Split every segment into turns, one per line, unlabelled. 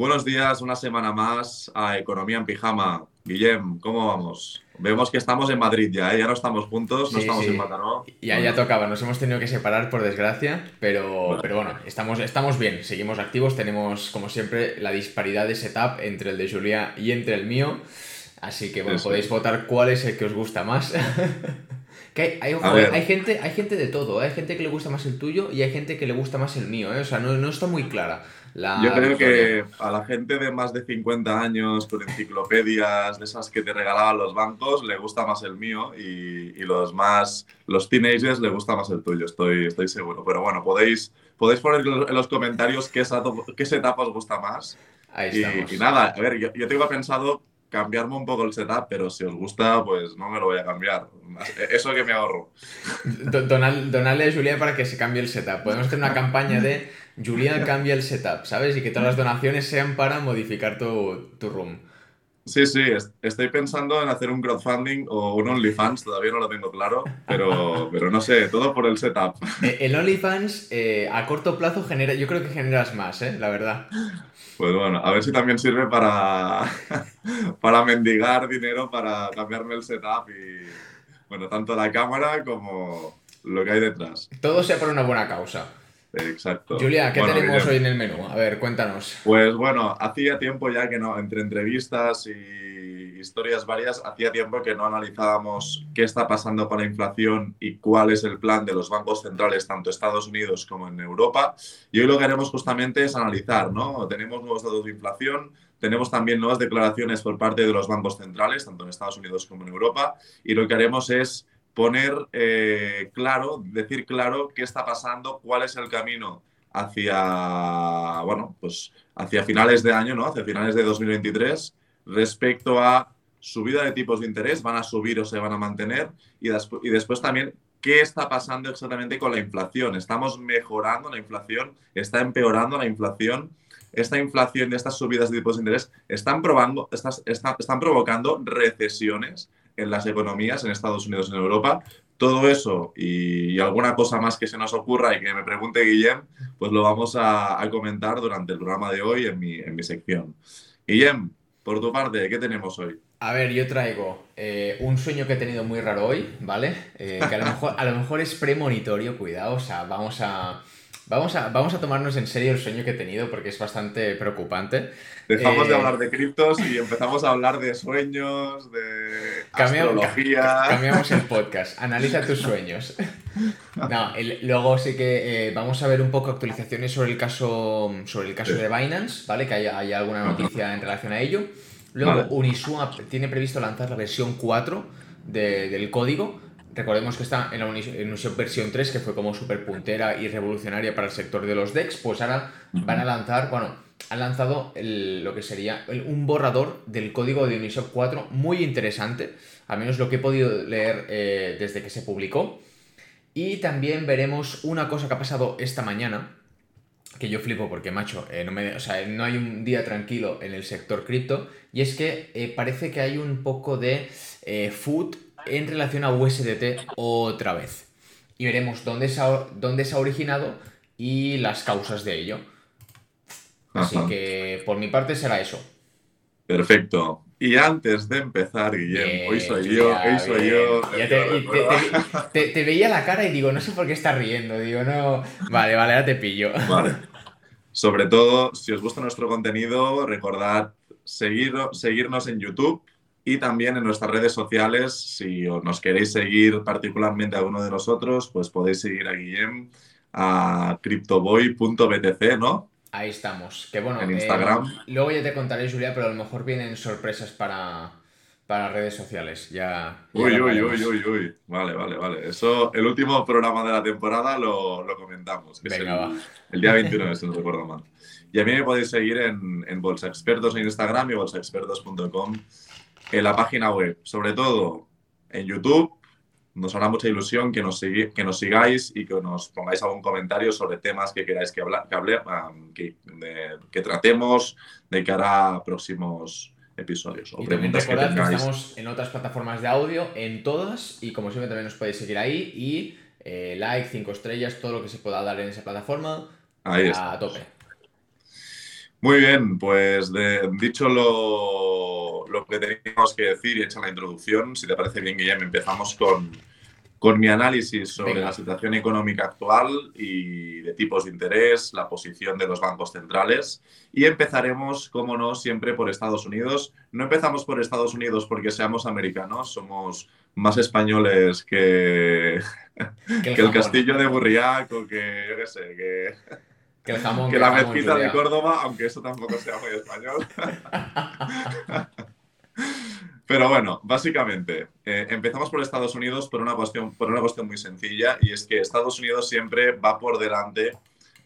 Buenos días, una semana más a Economía en Pijama. Guillem, ¿cómo vamos? Vemos que estamos en Madrid ya, ¿eh? ya no estamos juntos, no
Sí,
estamos
sí.
en Mataró.
Ya, ya tocaba, nos hemos tenido que separar por desgracia, pero,
Vale.
pero bueno, estamos, estamos bien, seguimos activos, tenemos como siempre la disparidad de setup entre el de Julia y entre el mío, así que bueno,
Sí,
podéis votar cuál es el que os gusta más. que hay gente, hay gente de todo, ¿eh? hay gente que le gusta más el tuyo y hay gente que le gusta más el mío, ¿eh? o sea, no, no está muy clara la
Yo creo que a la gente de más de 50 años con enciclopedias, de esas que te regalaban los bancos, le gusta más el mío y, y los más, los teenagers le gusta más el tuyo, estoy, estoy seguro. Pero bueno, podéis, podéis poner en los comentarios qué setup, qué setup os gusta más.
Ahí
Y, y nada, a ver, yo, yo tengo pensado cambiarme un poco el setup, pero si os gusta, pues no me lo voy a cambiar. Eso que me ahorro.
Do- donal- donarle a Julia para que se cambie el setup. Podemos hacer una campaña de Julia cambia el setup, ¿sabes? Y que todas las donaciones sean para modificar tu, tu room.
Sí, sí, es- estoy pensando en hacer un crowdfunding o un OnlyFans, todavía no lo tengo claro, pero, pero no sé, todo por el setup.
Eh, El OnlyFans eh, a corto plazo genera, yo creo que generas más, ¿eh? La verdad.
Pues bueno, a ver si también sirve para, para mendigar dinero para cambiarme el setup y, bueno, tanto la cámara como lo que hay detrás.
Todo sea por una buena causa.
Exacto.
Julia, ¿qué
Bueno,
tenemos hoy en el menú? A ver, cuéntanos.
Pues bueno, hacía tiempo ya que no, entre entrevistas y historias varias, hacía tiempo que no analizábamos qué está pasando con la inflación y cuál es el plan de los bancos centrales, tanto Estados Unidos como en Europa. Y hoy lo que haremos justamente es analizar, ¿no? Tenemos nuevos datos de inflación, tenemos también nuevas declaraciones por parte de los bancos centrales, tanto en Estados Unidos como en Europa, y lo que haremos es poner eh, claro, decir claro qué está pasando, cuál es el camino hacia, bueno, pues hacia finales de año, ¿no? Hacia finales de 2023 respecto a subida de tipos de interés, van a subir o se van a mantener y, y después también qué está pasando exactamente con la inflación. ¿Estamos mejorando la inflación? ¿Está empeorando la inflación? Esta inflación y estas subidas de tipos de interés están, probando, están, están provocando recesiones en las economías en Estados Unidos en Europa. Todo eso y, alguna cosa más que se nos ocurra y que me pregunte Guillem, pues lo vamos a, a comentar durante el programa de hoy en mi, en mi sección. Guillem, por tu parte, ¿qué tenemos hoy?
A ver, yo traigo eh, un sueño que he tenido muy raro hoy, ¿vale? Eh, que a lo mejor, a lo mejor es premonitorio, cuidado, o sea, vamos a, vamos, a, vamos a tomarnos en serio el sueño que he tenido porque es bastante preocupante.
Dejamos de
Eh,
hablar de criptos y empezamos a hablar de sueños, de
Cambiamos,
astrología.
cambiamos el podcast, analiza tus sueños. No, el- luego sí que eh, vamos a ver un poco actualizaciones sobre el caso, sobre el caso
Sí.
de Binance, ¿vale? Que haya, haya alguna noticia en relación a ello. Luego
Vale.
Uniswap tiene previsto lanzar la versión 4 de- del código. Recordemos que está en la Unis- en Uniswap versión 3, que fue como súper puntera y revolucionaria para el sector de los DEX. Pues ahora van a lanzar, bueno, han lanzado el- lo que sería el- un borrador del código de Uniswap 4 muy interesante, al menos lo que he podido leer eh, desde que se publicó. Y también veremos una cosa que ha pasado esta mañana, que yo flipo porque, macho, eh, no, me, o sea, no hay un día tranquilo en el sector cripto, y es que eh, parece que hay un poco de food en relación a USDT otra vez. Y veremos dónde se ha, dónde se ha originado y las causas de ello. Así
Ajá.
que por mi parte será eso.
Perfecto. Y antes de empezar, Guillem,
Bien,
hoy soy yo, hoy soy
bien.
yo.
Ya te, y te- te- te- te veía la cara y digo, no sé por qué estás riendo. Digo, no. Vale, vale, ahora te pillo.
Vale. Sobre todo, si os gusta nuestro contenido, recordad seguir, seguirnos en YouTube y también en nuestras redes sociales. Si os- nos queréis seguir particularmente a uno de nosotros, pues podéis seguir a Guillem a cryptoboy.btc, ¿no?
Ahí estamos. Que bueno,
En
eh,
Instagram.
luego ya te contaré, Julia, pero a lo mejor vienen sorpresas para, para redes sociales. Ya. ya
Uy, uy, uy, uy, uy. Vale, vale, vale. Eso, el último programa de la temporada lo, lo comentamos. que es
Venga,
el,
va.
el día 29, si no recuerdo mal. Y a mí me podéis seguir en, en Bolsa Expertos en Instagram y bolsaexpertos.com en la página web. Sobre todo en YouTube. Nos hará mucha ilusión que nos, que nos sigáis y que nos pongáis algún comentario sobre temas que queráis que, habla- que, hable- que, de- que tratemos de cara a próximos episodios o
Y
preguntas que tengáis.
estamos en otras plataformas de audio, en todas, y como siempre también nos podéis seguir ahí. Y eh, like, 5 estrellas, todo lo que se pueda dar en esa plataforma,
Ahí
a tope.
Muy bien, pues dicho lo, lo, que teníamos que decir y hecha la introducción, si te parece bien, Guillem, empezamos con, con mi análisis sobre la situación económica actual y de tipos de interés, la posición de los bancos centrales. Y empezaremos, como no, siempre por Estados Unidos. No empezamos por Estados Unidos porque seamos americanos, somos más españoles que, que el, castillo de Burriac o que, yo qué sé, que, que, la mezquita de Córdoba, aunque eso tampoco sea muy español. Pero bueno, básicamente, eh, empezamos por Estados Unidos por una, cuestión, por una cuestión muy sencilla y es que Estados Unidos siempre va por delante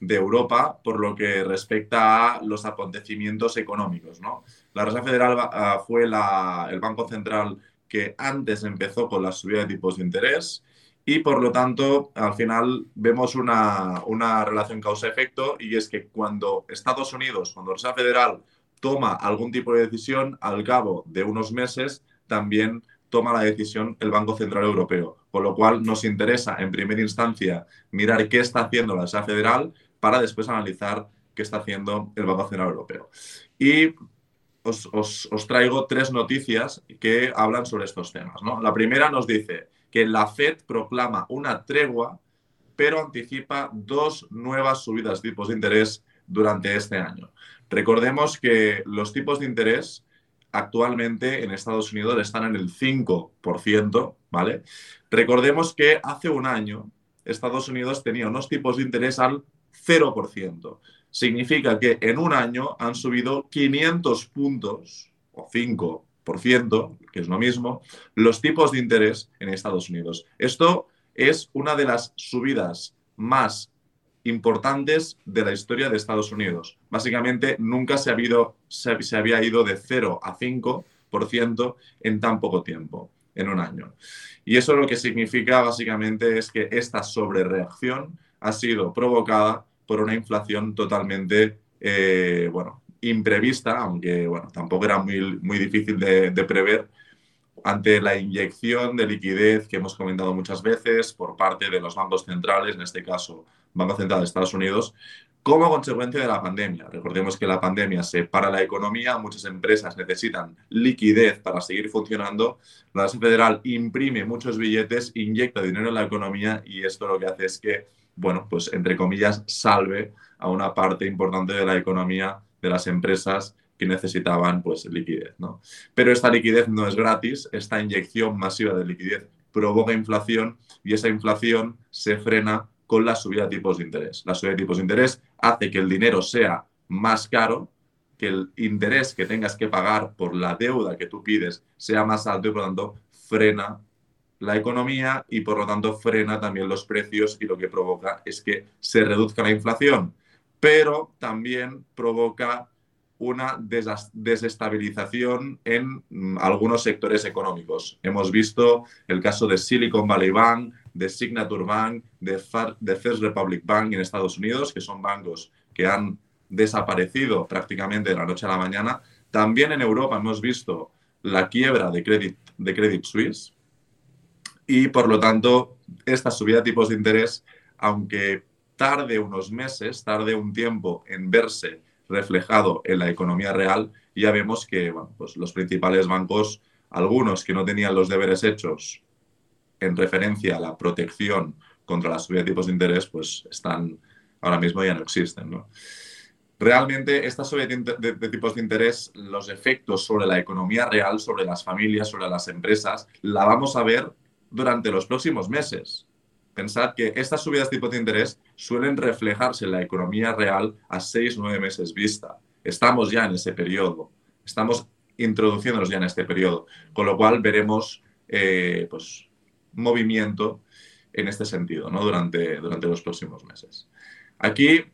de Europa por lo que respecta a los acontecimientos económicos. ¿no? La Reserva Federal ah, fue el Banco Central que antes empezó con la subida de tipos de interés y por lo tanto al final vemos una, una relación causa-efecto y es que cuando Estados Unidos, cuando la Reserva Federal toma algún tipo de decisión, al cabo de unos meses también toma la decisión el Banco Central Europeo. Con lo cual nos interesa en primera instancia mirar qué está haciendo la Reserva Federal para después analizar qué está haciendo el Banco Central Europeo. Y os, os, traigo tres noticias que hablan sobre estos temas. ¿no? La primera nos dice que la Fed proclama una tregua, pero anticipa dos nuevas subidas de tipos de interés durante este año. Recordemos que los tipos de interés actualmente en Estados Unidos están en el 5%, ¿vale? Recordemos que hace un año Estados Unidos tenía unos tipos de interés al 0%. Significa que en un año han subido 500 puntos o 5%, que es lo mismo, los tipos de interés en Estados Unidos. Esto es una de las subidas más importantes de la historia de Estados Unidos. Básicamente, nunca se, había ido de 0 a 5% en tan poco tiempo, en un año. Y eso lo que significa básicamente es que esta sobrereacción ha sido provocada por una inflación totalmente, eh, bueno, imprevista, aunque, bueno, tampoco era muy, muy difícil de, de prever, ante la inyección de liquidez que hemos comentado muchas veces por parte de los bancos centrales, en este caso Banco Central de Estados Unidos, como consecuencia de la pandemia. Recordemos que la pandemia se para la economía, muchas empresas necesitan liquidez para seguir funcionando, la Reserva Federal imprime muchos billetes, inyecta dinero en la economía y esto lo que hace es que, bueno, pues entre comillas, salve a una parte importante de la economía de las empresas que necesitaban pues liquidez, ¿no? Pero esta liquidez no es gratis, esta inyección masiva de liquidez provoca inflación y esa inflación se frena con la subida de tipos de interés. La subida de tipos de interés hace que el dinero sea más caro, que el interés que tengas que pagar por la deuda que tú pides sea más alto y por lo tanto frena la economía y por lo tanto frena también los precios y lo que provoca es que se reduzca la inflación, pero también provoca una desestabilización en mm, algunos sectores económicos. Hemos visto el caso de Silicon Valley Bank, de Signature Bank, de, First Republic Bank en Estados Unidos, que son bancos que han desaparecido prácticamente de la noche a la mañana. También en Europa hemos visto la quiebra de Credit, de Credit Suisse y por lo tanto esta subida de tipos de interés, aunque tarde unos meses, tarde un tiempo en verse reflejado en la economía real, ya vemos que pues los principales bancos, algunos que no tenían los deberes hechos en referencia a la protección contra la subida de tipos de interés, pues están ahora mismo ya no existen. ¿no? Realmente esta subida de, tipos de interés, los efectos sobre la economía real, sobre las familias, sobre las empresas, la vamos a ver durante los próximos meses. Pensad que estas subidas de tipos de interés suelen reflejarse en la economía real a seis, nueve meses vista. Estamos ya en ese periodo, estamos introduciéndonos ya en este periodo, con lo cual veremos eh, pues, movimiento en este sentido ¿no? durante, durante los próximos meses. Aquí,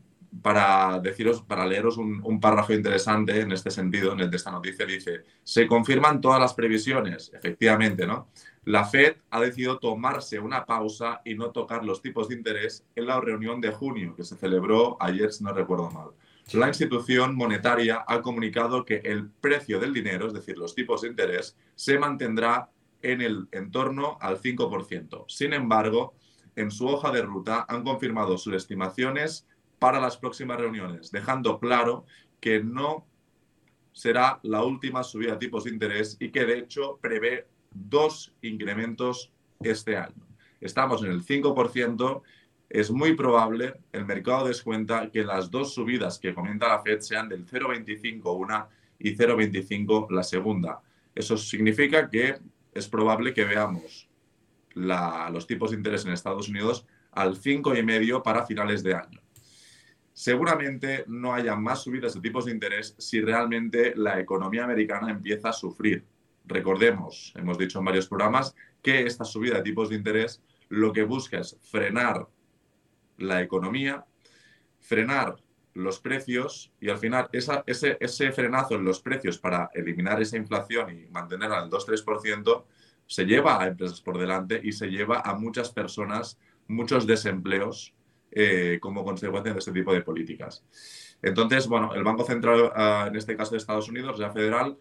para deciros, para leeros un, un, párrafo interesante en este sentido, en el de esta noticia, dice, se confirman todas las previsiones, efectivamente, ¿no? La Fed ha decidido tomarse una pausa y no tocar los tipos de interés en la reunión de junio, que se celebró ayer, si no recuerdo mal. La institución monetaria ha comunicado que el precio del dinero, es decir, los tipos de interés, se mantendrá en el entorno al 5%. Sin embargo, en su hoja de ruta han confirmado sus estimaciones para las próximas reuniones, dejando claro que no será la última subida de tipos de interés y que de hecho prevé dos incrementos este año. Estamos en el 5%, es muy probable, el mercado descuenta que las dos subidas que comenta la Fed sean del 0,25 una y 0,25 la segunda. Eso significa que es probable que veamos los tipos de interés en Estados Unidos al 5,5 para finales de año. Seguramente no haya más subidas de tipos de interés si realmente la economía americana empieza a sufrir. Recordemos, hemos dicho en varios programas, que esta subida de tipos de interés lo que busca es frenar la economía, frenar los precios y al final ese, ese frenazo en los precios para eliminar esa inflación y mantenerla al 2-3% se lleva a empresas por delante y se lleva a muchas personas muchos desempleos eh, como consecuencia de este tipo de políticas. Entonces, bueno, el Banco Central, ah, en este caso de Estados Unidos, la Federal,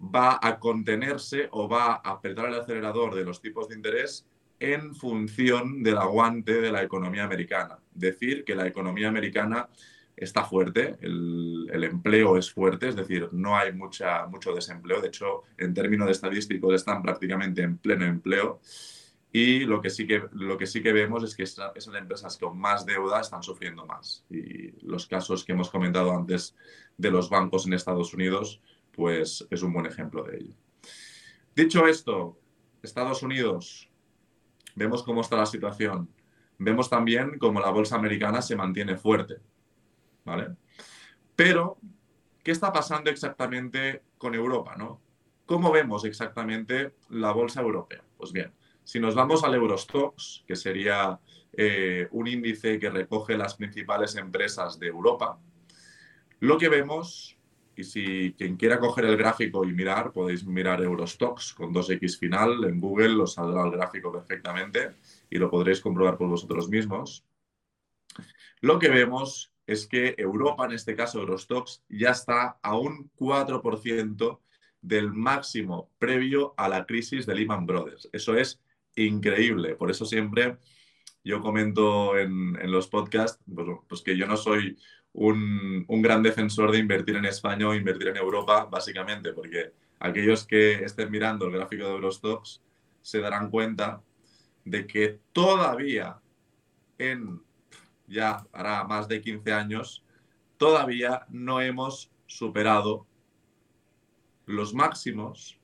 va a contenerse o va a apretar el acelerador de los tipos de interés en función del aguante de la economía americana. Decir que la economía americana está fuerte, el, empleo es fuerte, es decir, no hay mucha, mucho desempleo. De hecho, en términos estadísticos están prácticamente en pleno empleo. Y lo que sí que, lo que, sí que vemos es que esas empresas con más deuda están sufriendo más. Y los casos que hemos comentado antes de los bancos en Estados Unidos, pues es un buen ejemplo de ello. Dicho esto, Estados Unidos, vemos cómo está la situación. Vemos también cómo la bolsa americana se mantiene fuerte. ¿Vale? Pero, ¿qué está pasando exactamente con Europa? ¿no? ¿Cómo vemos exactamente la bolsa europea? Pues bien, si nos vamos al Eurostox, que sería eh, un índice que recoge las principales empresas de Europa, lo que vemos, y si quien quiera coger el gráfico y mirar, podéis mirar Eurostox con 2X final, en Google os saldrá el gráfico perfectamente y lo podréis comprobar por vosotros mismos. Lo que vemos es que Europa, en este caso Eurostox, ya está a un 4% del máximo previo a la crisis de Lehman Brothers. Eso es increíble. Por eso siempre yo comento en, los podcasts pues, pues, que yo no soy un, gran defensor de invertir en España o invertir en Europa, básicamente, porque aquellos que estén mirando el gráfico de Eurostox se darán cuenta de que todavía en, ya hará más de 15 años, todavía no hemos superado los máximos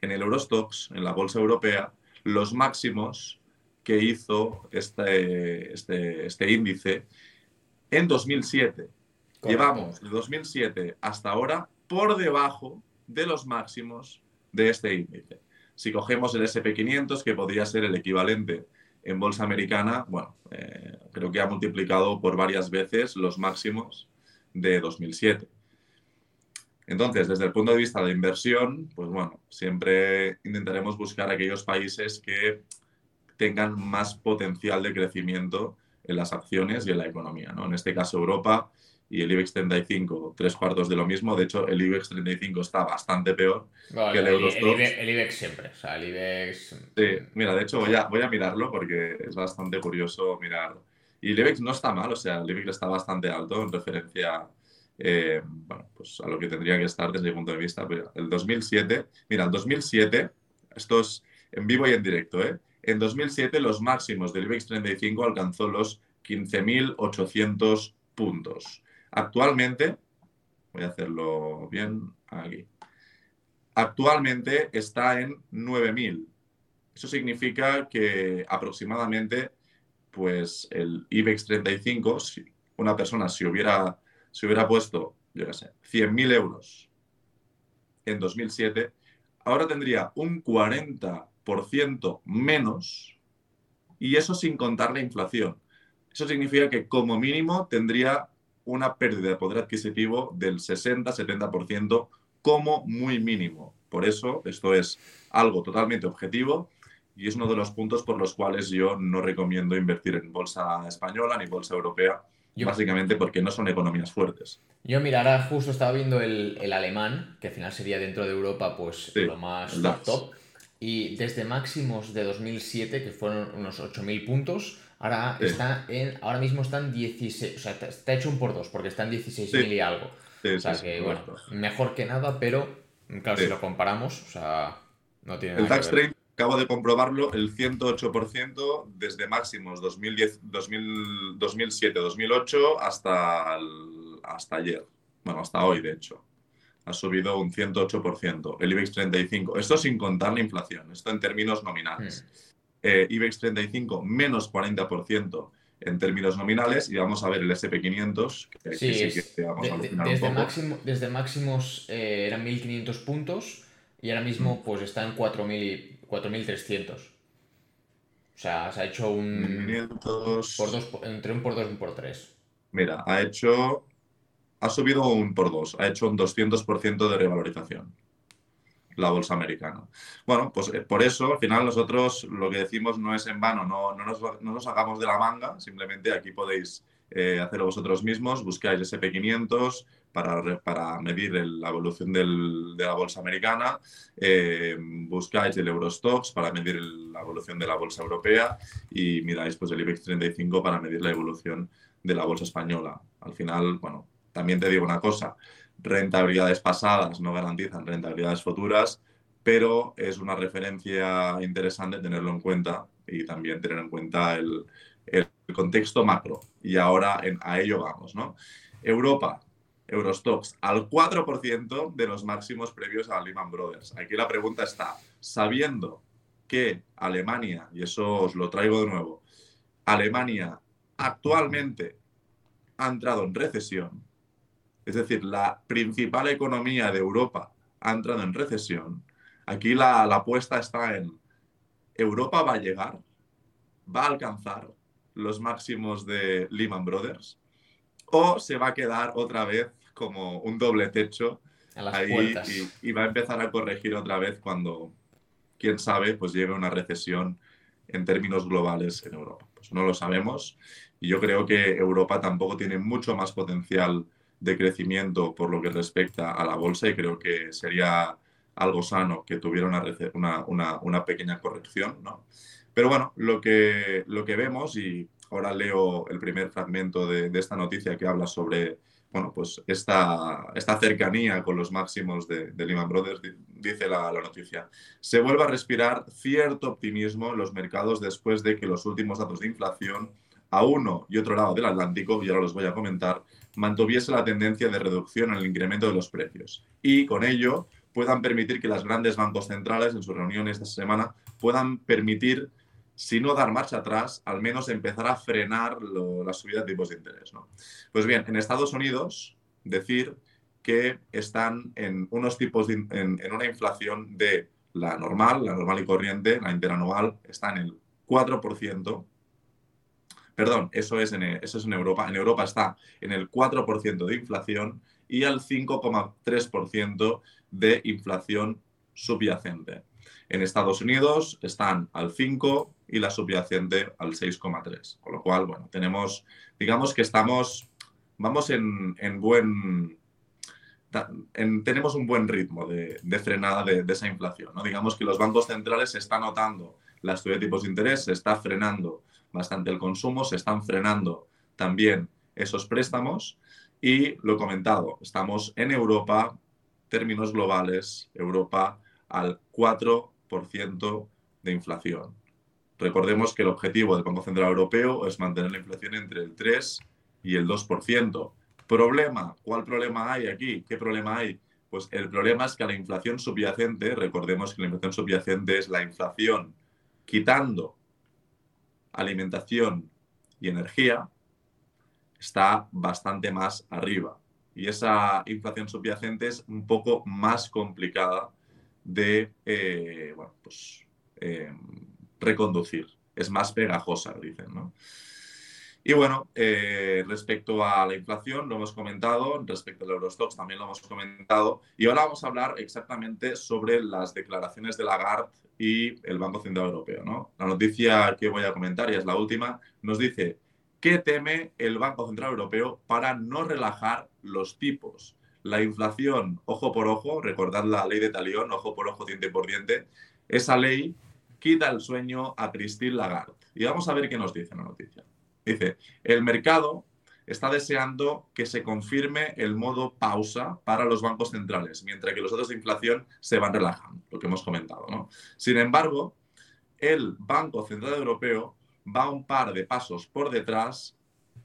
en el Eurostox, en la bolsa europea, los máximos que hizo este, este, este índice en 2007. Llevamos de 2007 hasta ahora por debajo de los máximos de este índice. Si cogemos el SP500, que podría ser el equivalente en bolsa americana, bueno, eh, creo que ha multiplicado por varias veces los máximos de 2007. Entonces, desde el punto de vista de inversión, pues bueno, siempre intentaremos buscar aquellos países que tengan más potencial de crecimiento en las acciones y en la economía. ¿no? En este caso, Europa y el IBEX 35, tres cuartos de lo mismo. De hecho, el IBEX 35 está bastante peor que el, Eurostox.
El, IBEX siempre, o sea, el IBEX...
Sí, mira, de hecho voy a, voy a mirarlo porque es bastante curioso mirarlo. Y el IBEX no está mal, o sea, el IBEX está bastante alto en referencia eh, bueno, pues a lo que tendría que estar desde mi punto de vista. el 2007, mira, el 2007, esto es en vivo y en directo, ¿eh? En 2007 los máximos del IBEX 35 alcanzó los 15.800 puntos. Actualmente, voy a hacerlo bien aquí, actualmente está en 9.000. Eso significa que aproximadamente, pues el IBEX 35, si una persona si hubiera si hubiera puesto, yo qué sé, 100.000 euros en 2007, ahora tendría un 40% menos y eso sin contar la inflación. Eso significa que como mínimo tendría una pérdida de poder adquisitivo del 60-70% como muy mínimo. Por eso esto es algo totalmente objetivo y es uno de los puntos por los cuales yo no recomiendo invertir en bolsa española ni bolsa europea básicamente porque no son economías fuertes.
Yo, mira, ahora justo estaba viendo el, alemán, que al final sería dentro de Europa pues lo más top, Y desde máximos de 2007, que fueron unos 8.000 puntos, ahora, está en, ahora mismo están 16, o sea, está hecho un por dos, porque están 16.000 y algo. o sea que, bueno, mejor que nada, pero claro, si lo comparamos, o sea, no tiene
nada El tax rate, acabo de comprobarlo, el 108% desde máximos 2010, 2007, 2008 hasta, hasta ayer. Bueno, hasta hoy, de hecho. Ha subido un 108%. El IBEX 35. Esto sin contar la inflación. Esto en términos nominales. Hmm. Eh, IBEX 35 menos 40% en términos nominales y vamos a ver el SP500, que, sí, que,
vamos a desde, un poco. Máximo, desde máximos eh, eran 1.500 puntos y ahora mismo mm. pues está en 4.300. O sea, se ha hecho un... Por dos, entre un por dos y un por tres.
Mira, ha hecho... Ha subido un por dos, ha hecho un 200% de revalorización la bolsa americana. Bueno, pues eh, por eso al final nosotros lo que decimos no es en vano, no, no, nos, no hagamos de la manga, simplemente aquí podéis eh, hacerlo vosotros mismos, buscáis SP500 para, para medir la evolución de la bolsa americana, eh, buscáis el Eurostox para medir la evolución de la bolsa europea y miráis pues el IBEX 35 para medir la evolución de la bolsa española. Al final, bueno, también te digo una cosa, rentabilidades pasadas no garantizan rentabilidades futuras, pero es una referencia interesante tenerlo en cuenta y también tener en cuenta el, contexto macro. Y ahora a ello vamos, ¿no? Europa, Eurostox, al 4% de los máximos previos a Lehman Brothers. Aquí la pregunta está, sabiendo que Alemania, y eso os lo traigo de nuevo, Alemania actualmente ha entrado en recesión, es decir, la principal economía de Europa ha entrado en recesión, aquí la, apuesta está en Europa va a llegar, va a alcanzar los máximos de Lehman Brothers o se va a quedar otra vez como un doble techo ahí y, va a empezar a corregir otra vez cuando, quién sabe, pues llegue una recesión en términos globales en Europa. Pues no lo sabemos y yo creo que Europa tampoco tiene mucho más potencial de crecimiento por lo que respecta a la bolsa y creo que sería algo sano que tuviera una, una, una, pequeña corrección. ¿no? Pero bueno, lo que, lo que vemos, y ahora leo el primer fragmento de, de esta noticia que habla sobre bueno, pues esta, esta cercanía con los máximos de, de Lehman Brothers, dice la, la, noticia. Se vuelve a respirar cierto optimismo en los mercados después de que los últimos datos de inflación a uno y otro lado del Atlántico, y ahora los voy a comentar, mantuviese la tendencia de reducción en el incremento de los precios y con ello puedan permitir que las grandes bancos centrales en sus reuniones esta semana puedan permitir, si no dar marcha atrás, al menos empezar a frenar la subida de tipos de interés. ¿no? Pues bien, en Estados Unidos, decir que están en unos tipos en una inflación de la normal, la normal y corriente, la interanual, está en el 4%, Perdón, eso es, en, eso es en Europa. En Europa está en el 4% de inflación y al 5,3% de inflación subyacente. En Estados Unidos están al 5 y la subyacente al 6,3. Con lo cual, bueno, tenemos, digamos que estamos, vamos en, buen, tenemos un buen ritmo de, frenada de, esa inflación. ¿no? Digamos que los bancos centrales se están notando la subida de tipos de interés, se está frenando bastante el consumo, se están frenando también esos préstamos y lo comentado, estamos en Europa, términos globales, Europa al 4% de inflación. Recordemos que el objetivo del Banco Central Europeo es mantener la inflación entre el 3 y el 2%. Problema, ¿cuál problema hay aquí? ¿Qué problema hay? Pues el problema es que la inflación subyacente, recordemos que la inflación subyacente es la inflación quitando alimentación y energía, está bastante más arriba. Y esa inflación subyacente es un poco más complicada de eh, pues, em, reconducir. Es más pegajosa, dicen. ¿no? Y bueno, eh, respecto a la inflación, lo hemos comentado, respecto al Eurostox también lo hemos comentado, y ahora vamos a hablar exactamente sobre las declaraciones de Lagarde y el Banco Central Europeo. ¿no? La noticia que voy a comentar, y es la última, nos dice, ¿qué teme el Banco Central Europeo para no relajar los tipos? La inflación, ojo por ojo, recordad la ley de Talión, ojo por ojo, diente por diente, esa ley quita el sueño a Christine Lagarde. Y vamos a ver qué nos dice la noticia. Dice, el mercado está deseando que se confirme el modo pausa para los bancos centrales, mientras que los datos de inflación se van relajando, lo que hemos comentado. ¿no? Sin embargo, el Banco Central Europeo va un par de pasos por detrás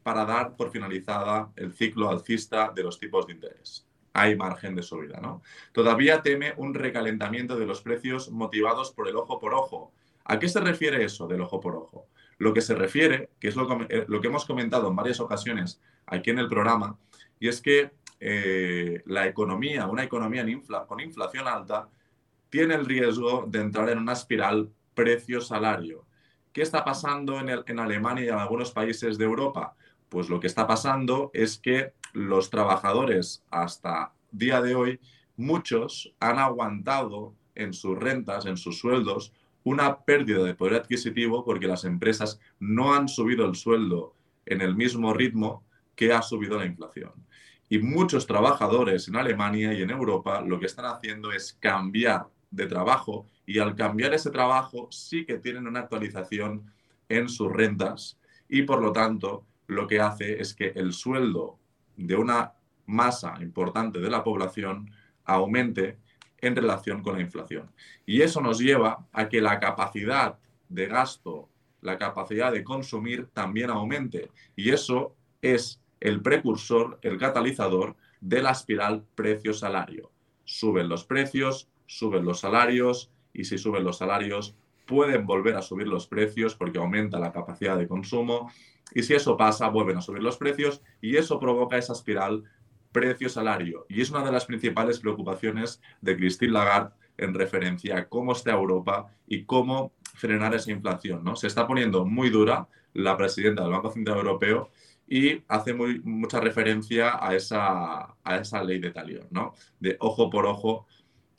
para dar por finalizada el ciclo alcista de los tipos de interés. Hay margen de subida, ¿no? Todavía teme un recalentamiento de los precios motivados por el ojo por ojo. ¿A qué se refiere eso del ojo por ojo? Lo que se refiere, que es lo, que eh, hemos comentado en varias ocasiones aquí en el programa, y es que eh, la economía, una economía con inflación alta, tiene el riesgo de entrar en una espiral precio-salario. ¿Qué está pasando en, Alemania y en algunos países de Europa? Pues lo que está pasando es que los trabajadores hasta día de hoy, muchos han aguantado en sus rentas, en sus sueldos, una pérdida de poder adquisitivo porque las empresas no han subido el sueldo en el mismo ritmo que ha subido la inflación. Y muchos trabajadores en Alemania y en Europa lo que están haciendo es cambiar de trabajo y al cambiar ese trabajo sí que tienen una actualización en sus rentas y por lo tanto lo que hace es que el sueldo de una masa importante de la población aumente en relación con la inflación. Y eso nos lleva a que la capacidad de gasto, la capacidad de consumir también aumente. Y eso es el precursor, el catalizador de la espiral precio-salario. Suben los precios, suben los salarios, y si suben los salarios pueden volver a subir los precios porque aumenta la capacidad de consumo y si eso pasa vuelven a subir los precios y eso provoca esa espiral precio-salario y es una de las principales preocupaciones de Christine Lagarde en referencia a cómo está Europa y cómo frenar esa inflación. ¿no? Se está poniendo muy dura la presidenta del Banco Central Europeo y hace mucha referencia a esa, a esa ley de talión, ¿no? de ojo por ojo,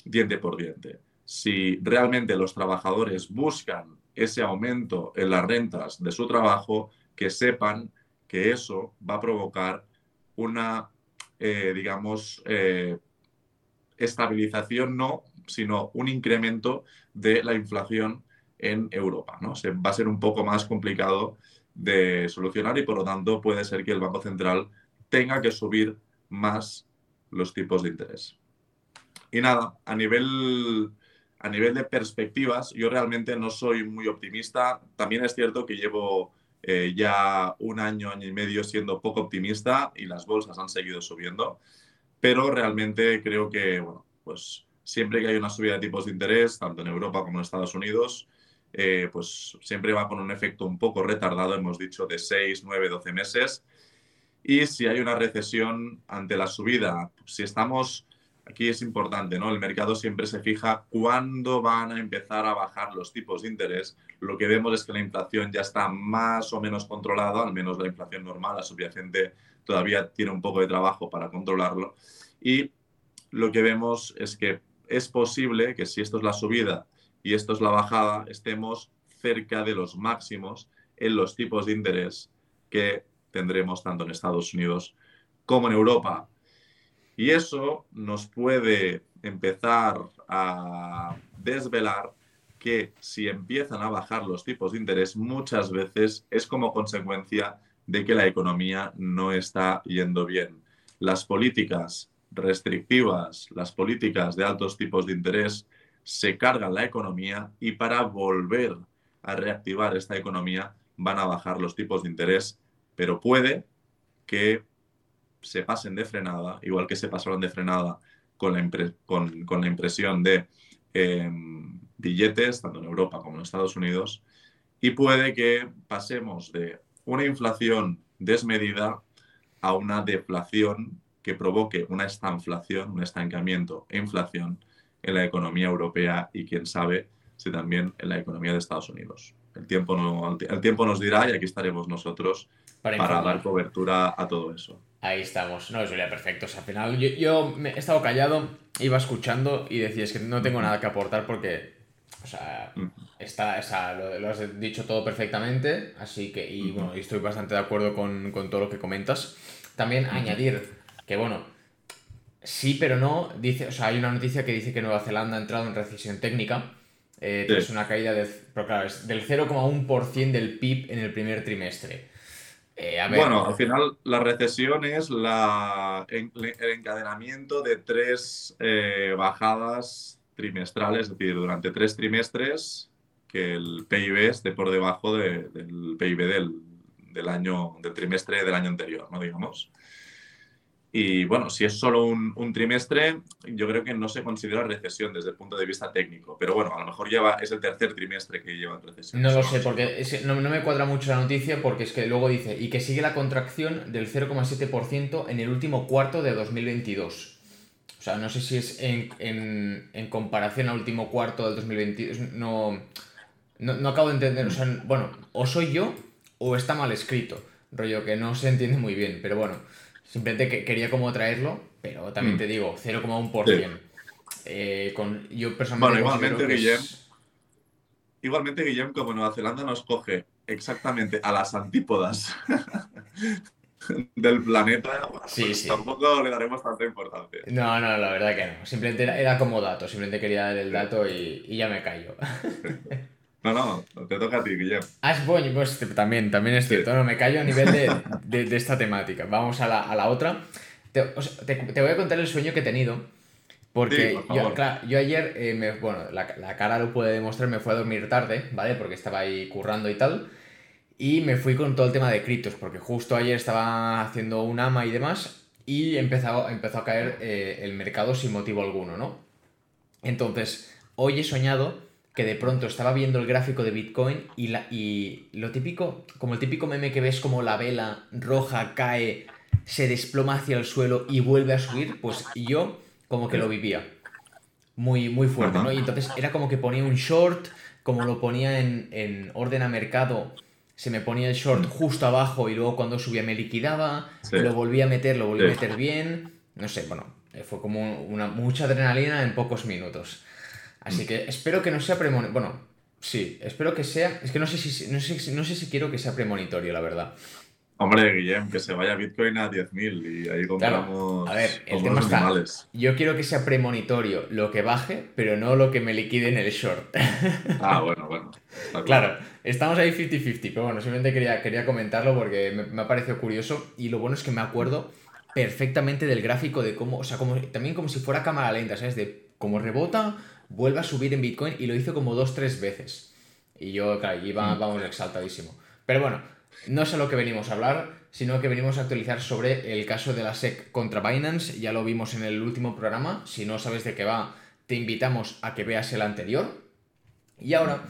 diente por diente si realmente los trabajadores buscan ese aumento en las rentas de su trabajo, que sepan que eso va a provocar una, eh, digamos, eh, estabilización, no, sino un incremento de la inflación en Europa. ¿no? Se, va a ser un poco más complicado de solucionar y por lo tanto puede ser que el Banco Central tenga que subir más los tipos de interés. Y nada, a nivel a nivel de perspectivas, yo realmente no soy muy optimista. También es cierto que llevo eh, ya un año, año y medio siendo poco optimista y las bolsas han seguido subiendo, pero realmente creo que, bueno, pues siempre que hay una subida de tipos de interés, tanto en Europa como en Estados Unidos, eh, pues siempre va con un efecto un poco retardado, hemos dicho, de 6, 9, 12 meses. Y si hay una recesión ante la subida, si estamos aquí es importante, ¿no? El mercado siempre se fija cuándo van a empezar a bajar los tipos de interés. Lo que vemos es que la inflación ya está más o menos controlada, al menos la inflación normal, la subyacente todavía tiene un poco de trabajo para controlarlo. Y lo que vemos es que es posible que si esto es la subida y esto es la bajada, estemos cerca de los máximos en los tipos de interés que tendremos tanto en Estados Unidos como en Europa y eso nos puede empezar a desvelar que si empiezan a bajar los tipos de interés, muchas veces es como consecuencia de que la economía no está yendo bien. Las políticas restrictivas, las políticas de altos tipos de interés se cargan la economía y para volver a reactivar esta economía van a bajar los tipos de interés, pero puede que se pasen de frenada, igual que se pasaron de frenada con la, impresión de em, billetes, tanto en Europa como en Estados Unidos, y puede que pasemos de una inflación desmedida a una deflación que provoque una estanflación, un estancamiento e inflación en la economía europea y quién sabe si también en la economía de Estados Unidos. El tiempo, no, el tiempo nos dirá y aquí estaremos nosotros para, dar cobertura a todo eso.
Ahí estamos, no, ya perfecto. al final yo, me he estado callado, iba escuchando y decías que no tengo nada que aportar porque, o sea, está, lo, has dicho todo perfectamente, así que, y bueno, estoy bastante de acuerdo con, todo lo que comentas. También añadir que, bueno, sí, pero no, dice, o sea, hay una noticia que dice que Nueva Zelanda ha entrado en recesión técnica. Eh, Es una caída de, pero claro, es del 0,1% del PIB en el primer trimestre. Eh, a ver.
Bueno, al final la recesión es la, el encadenamiento de tres eh, bajadas trimestrales, es decir, durante tres trimestres que el PIB esté por debajo de- del PIB del, del año, del trimestre del año anterior, ¿no? Digamos. Y bueno, si es solo un, un trimestre, yo creo que no se considera recesión desde el punto de vista técnico. Pero bueno, a lo mejor lleva, es el tercer trimestre que lleva en recesión.
No lo sé, porque es no, no me cuadra mucho la noticia porque es que luego dice, y que sigue la contracción del 0,7% en el último cuarto de 2022. O sea, no sé si es en, en- en comparación al último cuarto del 2022. No, no, no acabo de entender. O sea, bueno, o soy yo o está mal escrito. Rollo que no se entiende muy bien, pero bueno. Simplemente que quería como traerlo, pero también
Mm.
te digo, 0,1%. Eh, con, yo personalmente
Bueno, igualmente,
que es-
Guillem, Igualmente, Guillem, como Nueva Zelanda nos coge exactamente a las antípodas del planeta,
Sí,
pues
sí.
tampoco le daremos tanta importancia.
No, no, la verdad que no. Simplemente era, era como dato, simplemente quería dar el dato y, y ya me callo.
No, no, te toca a ti, Guillem.
Ash Boy, pues también, también es
Sí.
cierto, no me callo a nivel de, de- de esta temática. Vamos a la, a la otra. Te, o sea, te- te voy a contar el sueño que he tenido. Porque
Sí, por
yo, claro, yo ayer, eh, me- bueno, la, la cara lo puede demostrar, me fui a dormir tarde, ¿vale? Porque estaba ahí currando y tal. Y me fui con todo el tema de criptos, porque justo ayer estaba haciendo un AMA y demás, y empezó, empezó a caer eh, el mercado sin motivo alguno, ¿no? Entonces, hoy he soñado que de pronto estaba viendo el gráfico de Bitcoin y, la, y lo típico, como el típico meme que ves como la vela roja cae, se desploma hacia el suelo y vuelve a subir, pues yo como que lo vivía. Muy, muy fuerte, ¿no? Y entonces era como que ponía un short, como lo ponía en, en orden a mercado, se me ponía el short justo abajo y luego cuando subía me liquidaba,
Sí.
lo volvía a meter, lo volvía a meter bien, no sé, bueno, eh, fue como una mucha adrenalina en pocos minutos. Así que espero que no sea premonitorio. Bueno, sí, espero que sea. Es que no sé si no sé, si- no sé si quiero que sea premonitorio, la verdad.
Hombre, Guillem, que se vaya Bitcoin a 10.000 y ahí compramos
a ver, el tema está-
animales.
Yo quiero que sea premonitorio lo que baje, pero no lo que me liquide en el short.
Ah, bueno, bueno.
Claro, estamos ahí 50-50, pero bueno, simplemente quería, quería comentarlo porque me, me ha parecido curioso y lo bueno es que me acuerdo perfectamente del gráfico de cómo, o sea, como, también como si fuera cámara lenta, ¿sabes? De cómo rebota, vuelve a subir en Bitcoin y lo hizo como dos, tres veces. Y yo, claro, iba,
Mm.
vamos, exaltadísimo. Pero bueno, no es a lo que venimos a hablar, sino que venimos a actualizar sobre el caso de la SEC contra Binance, ya lo vimos en el último programa, si no sabes de qué va, te invitamos a que veas el anterior. Y ahora,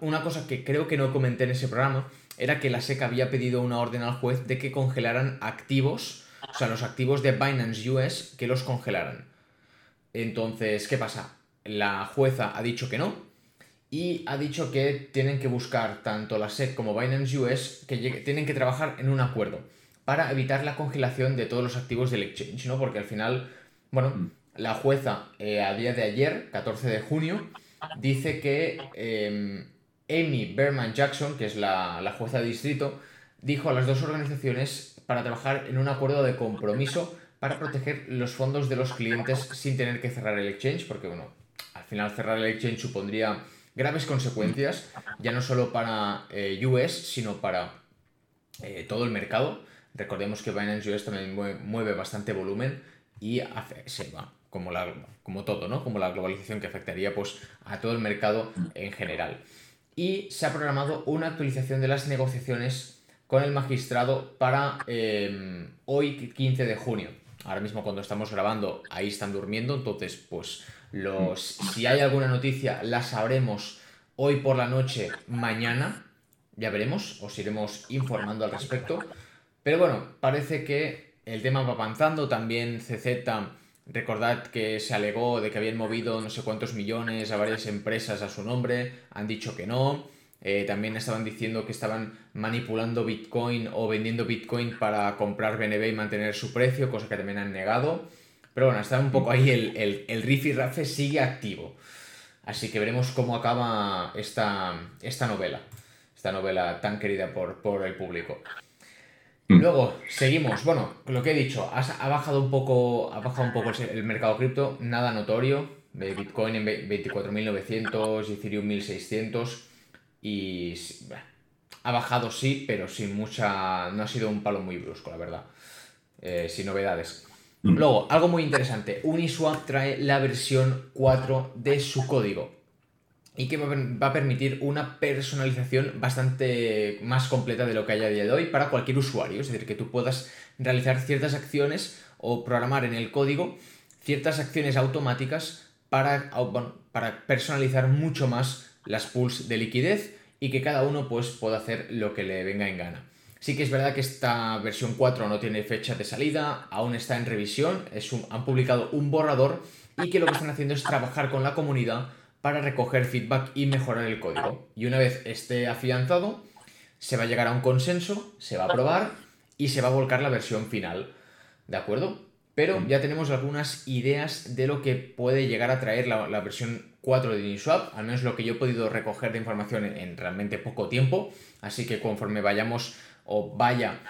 una cosa que creo que no comenté en ese programa era que la SEC había pedido una orden al juez de que congelaran activos, o sea, los activos de Binance US, que los congelaran. Entonces, ¿qué pasa? La jueza ha dicho que no y ha dicho que tienen que buscar tanto la SEC como Binance US que tienen que trabajar en un acuerdo para evitar la congelación de todos los activos del exchange, ¿no? Porque al final, bueno,
Mm.
la jueza eh, a día de ayer, 14 de junio, dice que eh, Amy Berman Jackson, que es la, la jueza de distrito, dijo a las dos organizaciones para trabajar en un acuerdo de compromiso para proteger los fondos de los clientes sin tener que cerrar el exchange, porque bueno, al final cerrar el exchange supondría graves consecuencias, ya no solo para eh, US, sino para eh, todo el mercado. Recordemos que Binance US también mue- mueve bastante volumen y se va, como, la, como todo, ¿no? Como la globalización que afectaría pues, a todo el mercado en general. Y se ha programado una actualización de las negociaciones con el magistrado para eh, hoy, 15 de junio. Ahora mismo cuando estamos grabando, ahí están durmiendo, entonces pues los, si hay alguna noticia la sabremos hoy por la noche, mañana, ya veremos, os iremos informando al respecto. Pero bueno, parece que el tema va avanzando. También CZ, recordad que se alegó de que habían movido no sé cuántos millones a varias empresas a su nombre. Han dicho que no. Eh, también estaban diciendo que estaban manipulando Bitcoin o vendiendo Bitcoin para comprar BNB y mantener su precio, cosa que también han negado. Pero bueno, está un poco ahí el, el, el riff sigue activo. Así que veremos cómo acaba esta, esta novela. Esta novela tan querida por, por el público.
Mm.
Luego, seguimos. Bueno, lo que he dicho, ha, ha bajado un poco, ha bajado un poco el, mercado cripto, nada notorio. De Bitcoin en ve- 24.900, Ethereum 1.600 y... ha bajado sí, pero sin mucha... no ha sido un palo muy brusco, la verdad. Eh, sin novedades. Mm. Luego, algo muy interesante, Uniswap trae la versión 4 de su código y que va a permitir una personalización bastante más completa de lo que hay a día de hoy para cualquier usuario. Es decir, que tú puedas realizar ciertas acciones o programar en el código ciertas acciones automáticas para, para personalizar mucho más las pools de liquidez y que cada uno pues, pueda hacer lo que le venga en gana. Sí que es verdad que esta versión 4 no tiene fecha de salida, aún está en revisión, es han publicado un borrador y que lo que están haciendo es trabajar con la comunidad para recoger feedback y mejorar el código. Y una vez esté afianzado, se va a llegar a un consenso, se va a aprobar y se va a volcar la versión final. ¿De acuerdo? Pero ya tenemos algunas ideas de lo que puede llegar a traer la, versión 4 de Uniswap, al menos lo que yo he podido recoger de información en realmente poco tiempo. Así que conforme vayamos o vaya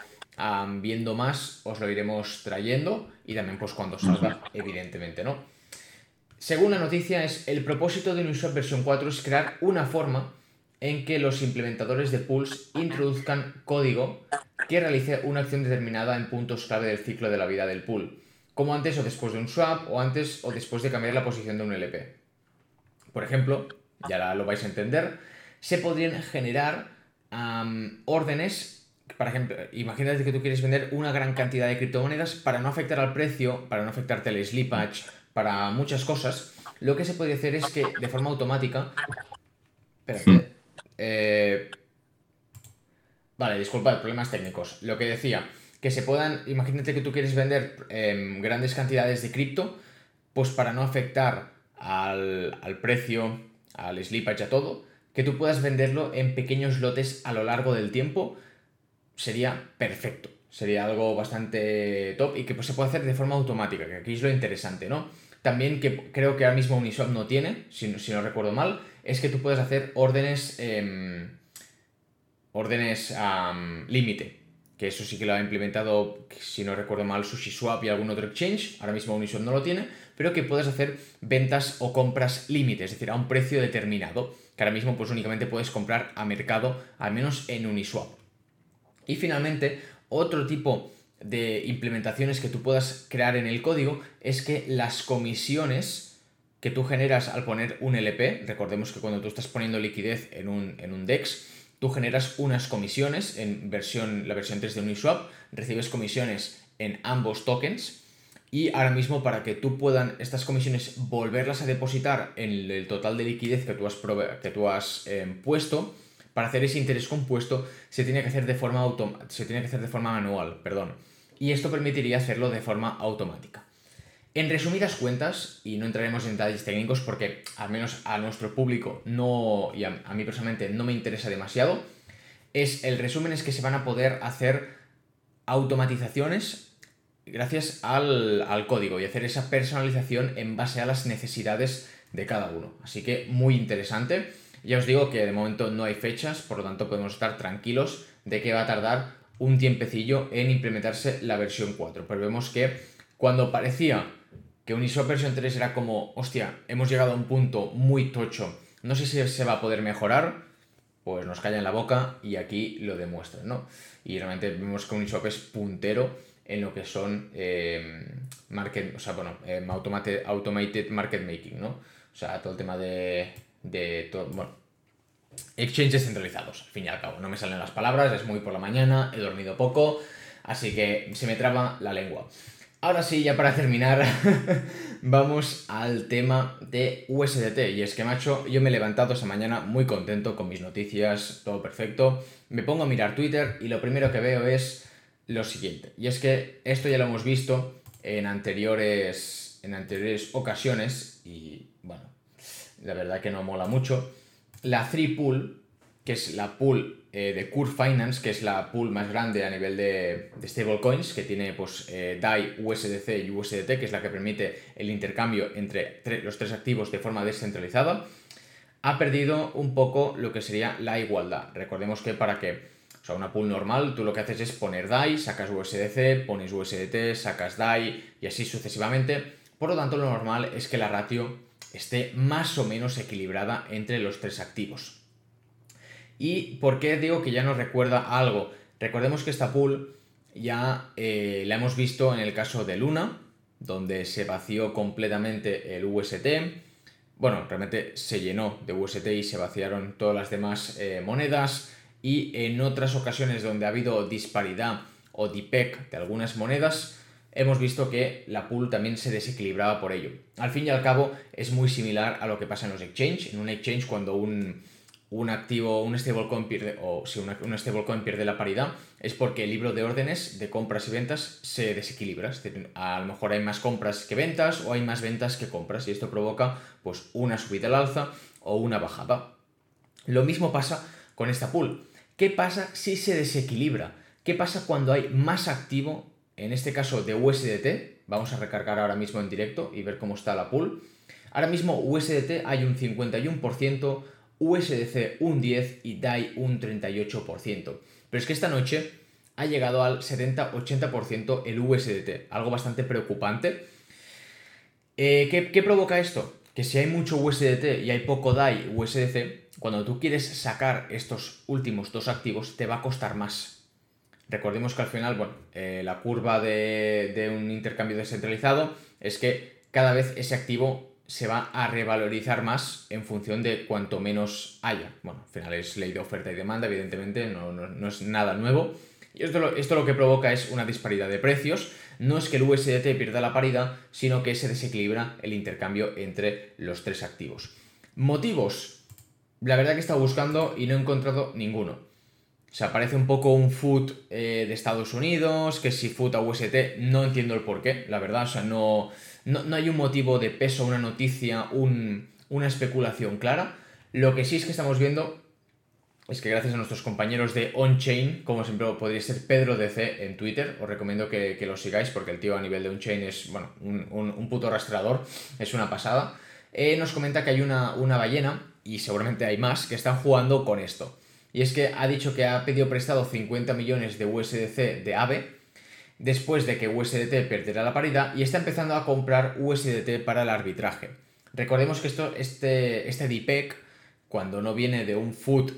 viendo más, os lo iremos trayendo y también pues cuando salga, evidentemente, ¿no? Según la noticia, es el propósito de Uniswap versión 4 es crear una forma en que los implementadores de pools introduzcan código que realice una acción determinada en puntos clave del ciclo de la vida del pool, como antes o después de un swap o antes o después de cambiar la posición de un LP. Por ejemplo, ya lo vais a entender, se podrían generar órdenes por ejemplo, imagínate que tú quieres vender una gran cantidad de criptomonedas para no afectar al precio, para no afectarte el slippage, para muchas cosas. Lo que se puede hacer es que de forma automática. Espérate. Eh, vale, disculpad, problemas técnicos. Lo que decía, que se puedan. Imagínate que tú quieres vender em, grandes cantidades de cripto, pues para no afectar al, al precio, al slippage, a todo, que tú puedas venderlo en pequeños lotes a lo largo del tiempo sería perfecto. Sería algo bastante top y que pues, se puede hacer de forma automática, que aquí es lo interesante, ¿no? También que creo que ahora mismo Uniswap no tiene, si, no recuerdo mal, es que tú puedes hacer órdenes. Em, órdenes límite. Que eso sí que lo ha implementado, si no recuerdo mal, SushiSwap y algún otro exchange. Ahora mismo Uniswap no lo tiene, pero que puedes hacer ventas o compras límite, es decir, a un precio determinado. Que ahora mismo pues únicamente puedes comprar a mercado, al menos en Uniswap. Y finalmente, otro tipo de implementaciones que tú puedas crear en el código es que las comisiones que tú generas al poner un LP, recordemos que cuando tú estás poniendo liquidez en un, en un DEX, tú generas unas comisiones en versión, la versión 3 de Uniswap, recibes comisiones en ambos tokens y ahora mismo para que tú puedan estas comisiones volverlas a depositar en el total de liquidez que tú has, que tú has eh, puesto, para hacer ese interés compuesto se tiene que hacer de forma, se tiene que hacer de forma manual, perdón. Y esto permitiría hacerlo de forma automática. En resumidas cuentas, y no entraremos en detalles técnicos porque al menos a nuestro público no, y a, mí personalmente no me interesa demasiado, es el resumen es que se van a poder hacer automatizaciones gracias al, al, código y hacer esa personalización en base a las necesidades de cada uno. Así que muy interesante. Ya os digo que de momento no hay fechas, por lo tanto podemos estar tranquilos de que va a tardar un tiempecillo en implementarse la versión 4. Pero vemos que cuando parecía que Uniswap versión 3 era como, hostia, hemos llegado a un punto muy tocho, no sé si se va a poder mejorar, pues nos callan la boca y aquí lo demuestran, ¿no? Y realmente vemos que Uniswap es puntero en lo que son eh, market, o sea, bueno, eh, automated, automated market making, ¿no? O sea, todo el tema de de todo, bueno, exchanges centralizados, al fin y al cabo. No me salen las palabras, es muy por la mañana, he dormido poco, así que se me traba la lengua. Ahora sí, ya para terminar, vamos al tema de USDT. Y es que, macho, yo me he levantado esta mañana muy contento con mis noticias, todo perfecto. Me pongo a mirar Twitter y lo primero que veo es lo siguiente. Y es que esto ya lo hemos visto en anteriores, en anteriores ocasiones y, bueno, la verdad que no mola mucho. La 3 Pool, que es la pool eh, de Curve Finance, que es la pool más grande a nivel de, stablecoins, que tiene pues eh, DAI, USDC y USDT, que es la que permite el intercambio entre los tres activos de forma descentralizada, ha perdido un poco lo que sería la igualdad. Recordemos que para que, sea, una pool normal, tú lo que haces es poner DAI, sacas USDC, pones USDT, sacas DAI y así sucesivamente. Por lo tanto, lo normal es que la ratio esté más o menos equilibrada entre los tres activos. ¿Y por qué digo que ya nos recuerda algo? Recordemos que esta pool ya eh, la hemos visto en el caso de Luna, donde se vació completamente el UST. Bueno, realmente se llenó de UST y se vaciaron todas las demás eh, monedas. Y en otras ocasiones donde ha habido disparidad o DPEC de algunas monedas, hemos visto que la pool también se desequilibraba por ello. Al fin y al cabo es muy similar a lo que pasa en los exchange. En un exchange cuando un, activo, un stablecoin pierde, o si un stablecoin pierde la paridad, es porque el libro de órdenes de compras y ventas se desequilibra. a lo mejor hay más compras que ventas o hay más ventas que compras y esto provoca pues una subida al alza o una bajada. Lo mismo pasa con esta pool. ¿Qué pasa si se desequilibra? ¿Qué pasa cuando hay más activo en este caso de USDT, vamos a recargar ahora mismo en directo y ver cómo está la pool. Ahora mismo USDT hay un 51%, USDC un 10% y DAI un 38%. Pero es que esta noche ha llegado al 70-80% el USDT, algo bastante preocupante. Eh, ¿qué, ¿Qué provoca esto? Que si hay mucho USDT y hay poco DAI USDC, cuando tú quieres sacar estos últimos dos activos te va a costar más. Recordemos que al final, bueno, eh, la curva de, un intercambio descentralizado es que cada vez ese activo se va a revalorizar más en función de cuanto menos haya. Bueno, al final es ley de oferta y demanda, evidentemente, no, es nada nuevo. Y esto lo, esto lo que provoca es una disparidad de precios. No es que el USDT pierda la paridad, sino que se desequilibra el intercambio entre los tres activos. Motivos. La verdad que he estado buscando y no he encontrado ninguno. O sea, parece un poco un foot eh, de Estados Unidos, que si foot a UST, no entiendo el por qué, la verdad. O sea, no, no, hay un motivo de peso, una noticia, una especulación clara. Lo que sí es que estamos viendo es que gracias a nuestros compañeros de OnChain, como siempre podría ser Pedro DC en Twitter, os recomiendo que, lo sigáis porque el tío a nivel de OnChain es, bueno, un, puto rastreador, es una pasada. Eh, nos comenta que hay una, una ballena, y seguramente hay más, que están jugando con esto. Y es que ha dicho que ha pedido prestado 50 millones de USDC de AVE después de que USDT perdiera la paridad y está empezando a comprar USDT para el arbitraje. Recordemos que esto, este, este DPEC, cuando no viene de un foot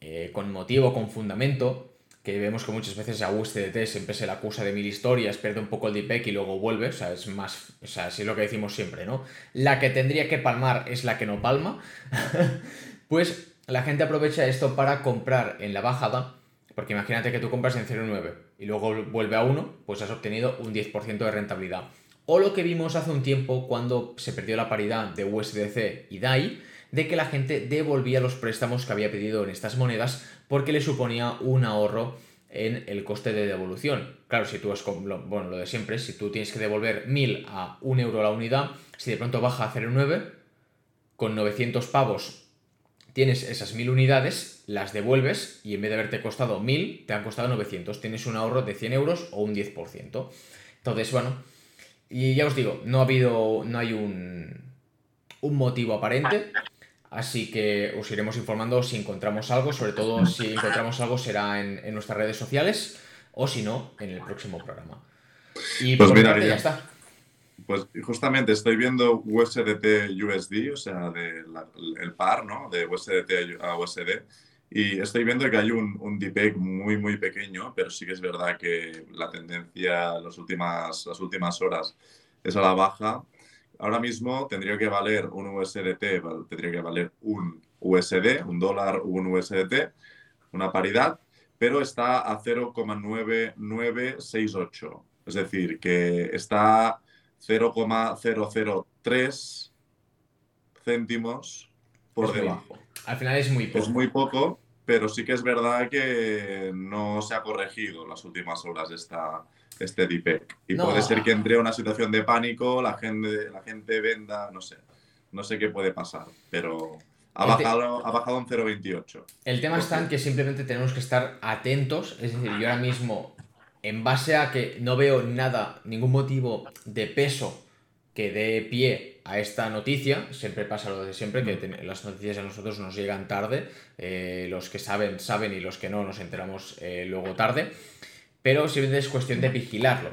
eh, con motivo, con fundamento, que vemos que muchas veces a USDT siempre se le acusa de mil historias, pierde un poco el DPEC y luego vuelve, o sea, es más, o sea, así es lo que decimos siempre, ¿no? La que tendría que palmar es la que no palma, pues la gente aprovecha esto para comprar en la bajada, porque imagínate que tú compras en 0,9 y luego vuelve a 1, pues has obtenido un 10% de rentabilidad. O lo que vimos hace un tiempo cuando se perdió la paridad de USDC y DAI, de que la gente devolvía los préstamos que había pedido en estas monedas porque le suponía un ahorro en el coste de devolución. Claro, si tú es bueno, lo de siempre, si tú tienes que devolver 1000 a 1 euro la unidad, si de pronto baja a 0,9, con 900 pavos tienes esas mil unidades, las devuelves y en vez de haberte costado 1000, te han costado 900. Tienes un ahorro de 100 euros o un 10%. Entonces, bueno, y ya os digo, no ha habido, no hay un, un motivo aparente. Así que os iremos informando si encontramos algo, sobre todo si encontramos algo será en, nuestras redes sociales o si no, en el próximo programa. Y
pues mira, ya está. Pues justamente estoy viendo USDT USD, o sea, el par, ¿no? De USDT a USD. Y estoy viendo que hay un, un muy, muy pequeño, pero sí que es verdad que la tendencia las últimas, las últimas horas es a la baja. Ahora mismo tendría que valer un USDT, tendría que valer un USD, un dólar, un USDT, una paridad, pero está a 0,9968. Es decir, que está 0,003 céntimos por debajo.
Al final es muy poco.
Es muy poco, pero sí que es verdad que no se ha corregido las últimas horas esta, este DPEC. Y puede ser que entre una situación de pánico, la gente, la gente venda, no sé. No sé qué puede pasar, pero ha bajado, ha bajado un 0,28.
El tema está en que simplemente tenemos que estar atentos. Es decir, yo ahora mismo en base a que no veo nada, ningún motivo de peso que dé pie a esta noticia, siempre pasa lo de siempre, que las noticias a nosotros nos llegan tarde, eh, los que saben, saben y los que no nos enteramos eh, luego tarde, pero simplemente es cuestión de vigilarlo.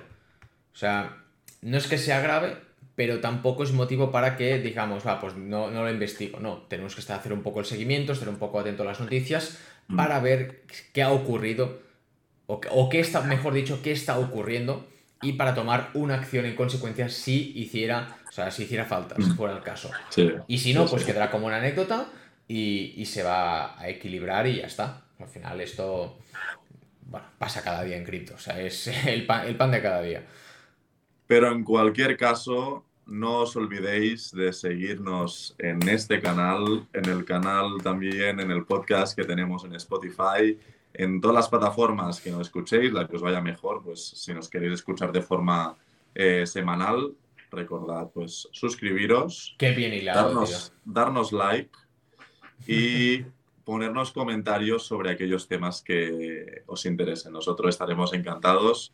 O sea, no es que sea grave, pero tampoco es motivo para que digamos, va, pues no, no lo investigo. No, tenemos que estar hacer un poco el seguimiento, estar un poco atento a las noticias para ver qué ha ocurrido, o, o qué está, mejor dicho, qué está ocurriendo, y para tomar una acción en consecuencia si hiciera, o sea, si hiciera falta, si fuera el caso.
Sí.
Y si no,
Sí,
pues
sí.
quedará como una anécdota y, y se va a equilibrar y ya está. Al final esto bueno, pasa cada día en cripto, o sea, es el pan, el pan de cada día.
Pero en cualquier caso, no os olvidéis de seguirnos en este canal, en el canal también, en el podcast que tenemos en Spotify, en todas las plataformas que nos escuchéis, la que os vaya mejor, pues si nos queréis escuchar de forma eh, semanal, recordad, pues suscribiros,
Qué bien hilado,
darnos, darnos like y ponernos comentarios sobre aquellos temas que os interesen. Nosotros estaremos encantados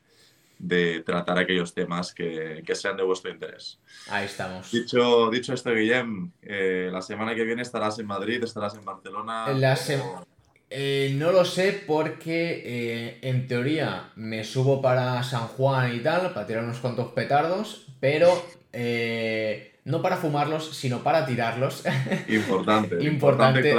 de tratar aquellos temas que, que sean de vuestro interés.
Ahí estamos.
Dicho, dicho esto, Guillem, eh, la semana que viene estarás en Madrid, estarás en Barcelona.
La
o-
sem- Eh, no lo sé porque eh, en teoría me subo para San Juan y tal, para tirar unos cuantos petardos, pero eh, no para fumarlos, sino para tirarlos.
Importante,
Importante.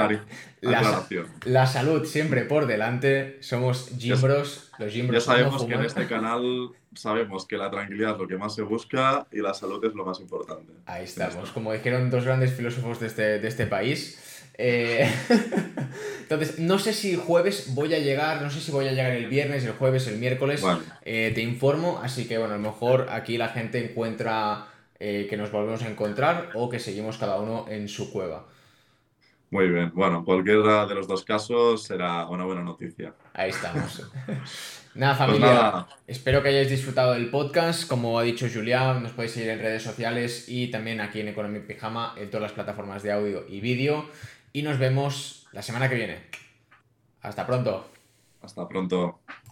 La- salud siempre por delante, somos gimbros, los
Ya
gimbros
sabemos
no
que en este canal sabemos que la tranquilidad es lo que más se busca y la salud es lo más importante.
Ahí estamos, como dijeron dos grandes filósofos de este, de este país. Eh, Entonces, no sé si jueves voy a llegar, no sé si voy a llegar el viernes, el jueves, el miércoles.
Bueno.
Eh, te informo, así que bueno, a lo mejor aquí la gente encuentra eh, que nos volvemos a encontrar o que seguimos cada uno en su cueva.
Muy bien, bueno, cualquiera de los dos casos será una buena noticia.
Ahí estamos. nada,
Pues
familia.
nada,
Espero que hayáis disfrutado del podcast. Como ha dicho Julián, nos podéis seguir en redes sociales y también aquí en Economy Pijama, en todas las plataformas de audio y vídeo. Y nos vemos la semana que viene. Hasta pronto.
hasta pronto.